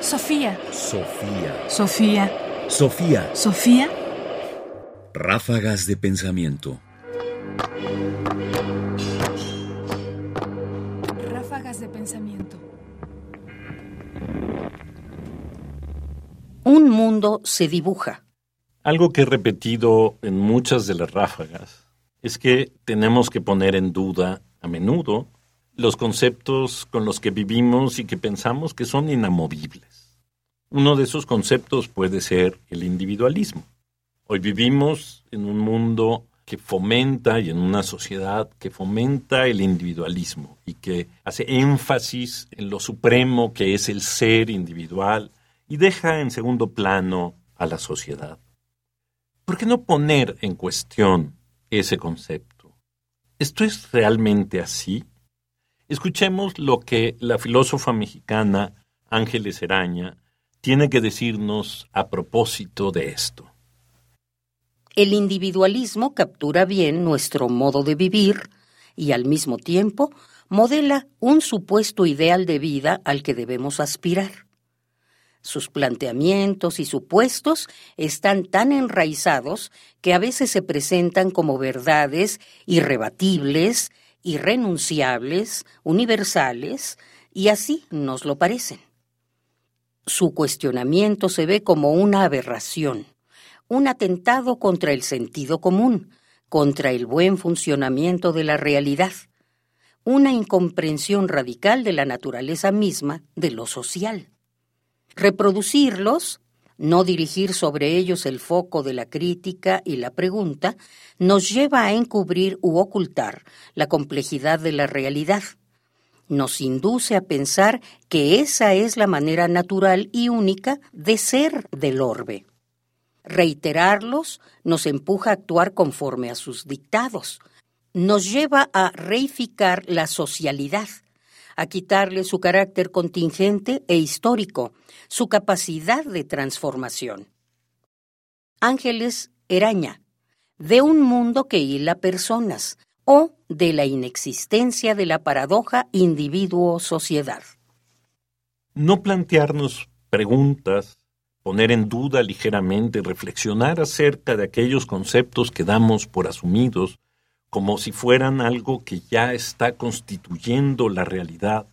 Sofía. Sofía. Sofía. Sofía. Sofía. Ráfagas de pensamiento. Ráfagas de pensamiento. Un mundo se dibuja. Algo que he repetido en muchas de las ráfagas es que tenemos que poner en duda a menudo los conceptos con los que vivimos y que pensamos que son inamovibles. Uno de esos conceptos puede ser el individualismo. Hoy vivimos en un mundo que fomenta y en una sociedad que fomenta el individualismo y que hace énfasis en lo supremo que es el ser individual y deja en segundo plano a la sociedad. ¿Por qué no poner en cuestión ese concepto? ¿Esto es realmente así? Escuchemos lo que la filósofa mexicana Ángeles Eraña tiene que decirnos a propósito de esto. El individualismo captura bien nuestro modo de vivir y al mismo tiempo modela un supuesto ideal de vida al que debemos aspirar. Sus planteamientos y supuestos están tan enraizados que a veces se presentan como verdades irrebatibles, irrenunciables, universales, y así nos lo parecen. Su cuestionamiento se ve como una aberración, un atentado contra el sentido común, contra el buen funcionamiento de la realidad, una incomprensión radical de la naturaleza misma de lo social. Reproducirlos, no dirigir sobre ellos el foco de la crítica y la pregunta, nos lleva a encubrir u ocultar la complejidad de la realidad. Nos induce a pensar que esa es la manera natural y única de ser del orbe. Reiterarlos nos empuja a actuar conforme a sus dictados. Nos lleva a reificar la socialidad, a quitarle su carácter contingente e histórico, su capacidad de transformación. Ángeles Eraña, de un mundo que hila personas o de la inexistencia de la paradoja individuo-sociedad. No plantearnos preguntas, poner en duda ligeramente, reflexionar acerca de aquellos conceptos que damos por asumidos, como si fueran algo que ya está constituyendo la realidad,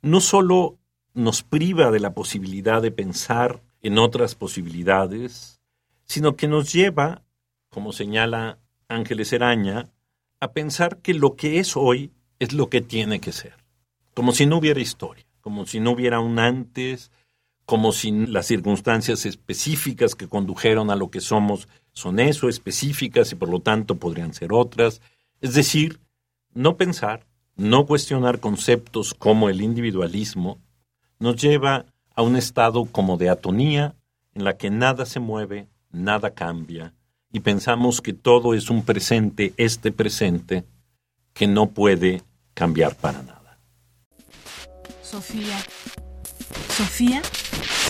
no solo nos priva de la posibilidad de pensar en otras posibilidades, sino que nos lleva, como señala Ángeles Eraña, a pensar que lo que es hoy es lo que tiene que ser, como si no hubiera historia, como si no hubiera un antes, como si las circunstancias específicas que condujeron a lo que somos son eso, específicas y por lo tanto podrían ser otras. Es decir, no pensar, no cuestionar conceptos como el individualismo, nos lleva a un estado como de atonía en la que nada se mueve, nada cambia, y pensamos que todo es un presente, este presente, que no puede cambiar para nada. Sofía. Sofía.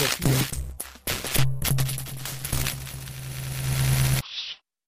Sofía.